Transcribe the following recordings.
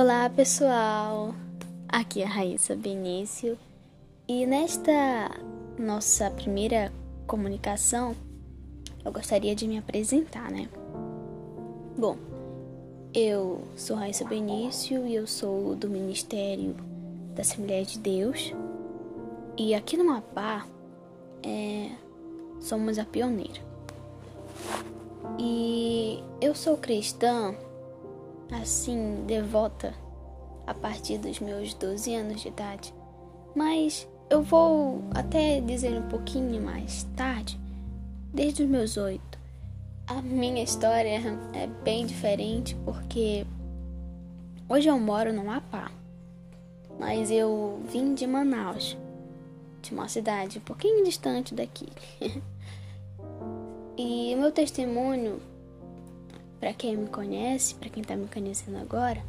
Olá pessoal, aqui é a Raíssa Benício e nesta nossa primeira comunicação eu gostaria de me apresentar, né? Bom, eu sou Raíssa Benício e eu sou do Ministério da Assembleia de Deus e aqui no Mapá é, somos a pioneira. E eu sou cristã assim, devota a partir dos meus 12 anos de idade. Mas eu vou até dizer um pouquinho mais tarde, desde os meus oito. A minha história é bem diferente porque hoje eu moro no Amapá, mas eu vim de Manaus, de uma cidade um pouquinho distante daqui. e o meu testemunho para quem me conhece, para quem tá me conhecendo agora,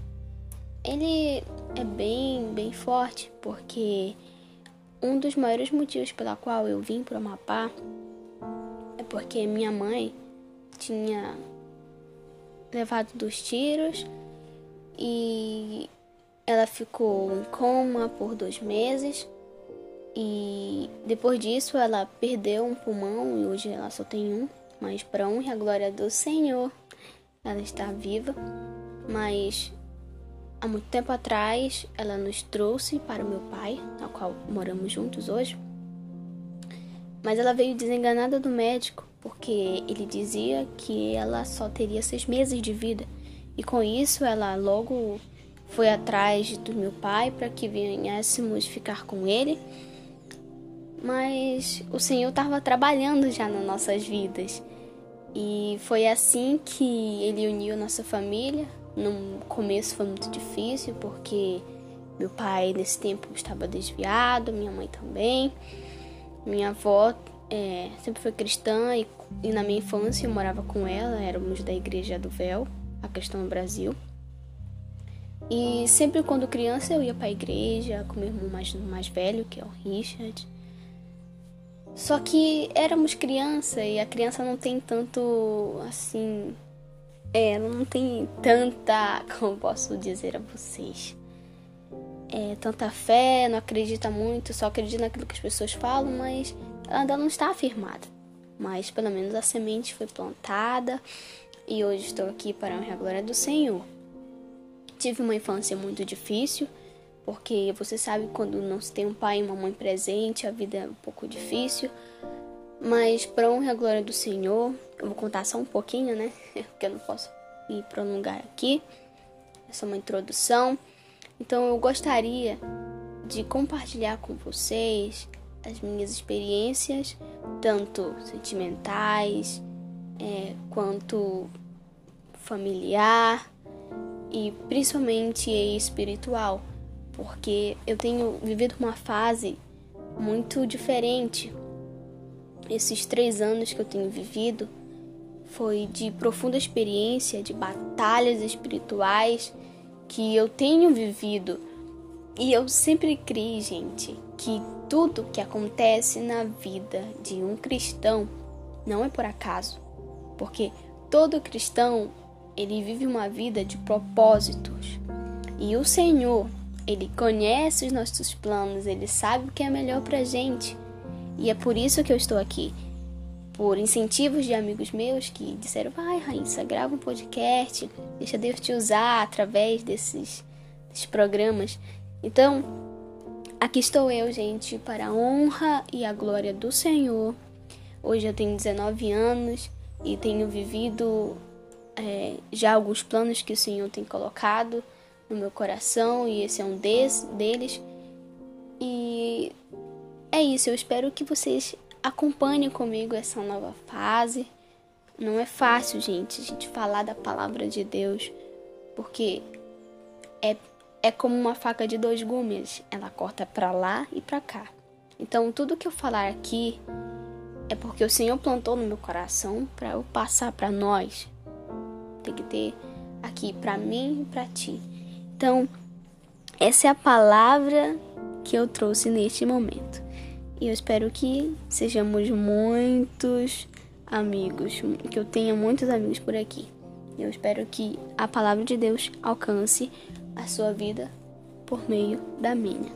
ele é bem, bem forte, porque um dos maiores motivos pela qual eu vim para o Amapá é porque minha mãe tinha levado dos tiros e ela ficou em coma por dois meses. E depois disso ela perdeu um pulmão e hoje ela só tem um, mas para honra e a glória do Senhor ela está viva, mas há muito tempo atrás ela nos trouxe para o meu pai, ao qual moramos juntos hoje. Mas ela veio desenganada do médico, porque ele dizia que ela só teria seis meses de vida. E com isso ela logo foi atrás do meu pai para que viéssemos ficar com ele. Mas o Senhor estava trabalhando já nas nossas vidas. E foi assim que ele uniu nossa família. No começo foi muito difícil porque meu pai nesse tempo estava desviado, minha mãe também. Minha avó é, sempre foi cristã e, e, na minha infância eu morava com ela, éramos da igreja do véu, a questão no Brasil. E sempre quando criança eu ia para a igreja com meu irmão mais, mais velho, que é o Richard. Só que éramos criança e a criança não tem tanto assim. É, não tem tanta. Como posso dizer a vocês? É, tanta fé, não acredita muito, só acredita naquilo que as pessoas falam, mas ela ainda não está afirmada. Mas pelo menos a semente foi plantada e hoje estou aqui para a glória do Senhor. Tive uma infância muito difícil, porque você sabe quando não se tem um pai e uma mãe presente, a vida é um pouco difícil. Mas para honra e glória do Senhor, eu vou contar só um pouquinho, né? Porque eu não posso me prolongar aqui. É só uma introdução. Então eu gostaria de compartilhar com vocês as minhas experiências, tanto sentimentais é, quanto familiar e principalmente espiritual porque eu tenho vivido uma fase muito diferente. Esses três anos que eu tenho vivido foi de profunda experiência, de batalhas espirituais que eu tenho vivido. E eu sempre criei, gente, que tudo que acontece na vida de um cristão não é por acaso, porque todo cristão ele vive uma vida de propósitos. E o Senhor, ele conhece os nossos planos, ele sabe o que é melhor pra gente. E é por isso que eu estou aqui. Por incentivos de amigos meus que disseram: vai, Raíssa, grava um podcast, deixa Deus te usar através desses, desses programas. Então, aqui estou eu, gente, para a honra e a glória do Senhor. Hoje eu tenho 19 anos e tenho vivido é, já alguns planos que o Senhor tem colocado no meu coração e esse é um des, deles. E é isso, eu espero que vocês acompanhem comigo essa nova fase. Não é fácil, gente, a gente falar da palavra de Deus, porque é, é como uma faca de dois gumes, ela corta para lá e para cá. Então, tudo que eu falar aqui é porque o Senhor plantou no meu coração para eu passar para nós. Tem que ter aqui para mim e para ti. Então, essa é a palavra que eu trouxe neste momento. E eu espero que sejamos muitos amigos, que eu tenha muitos amigos por aqui. Eu espero que a palavra de Deus alcance a sua vida por meio da minha.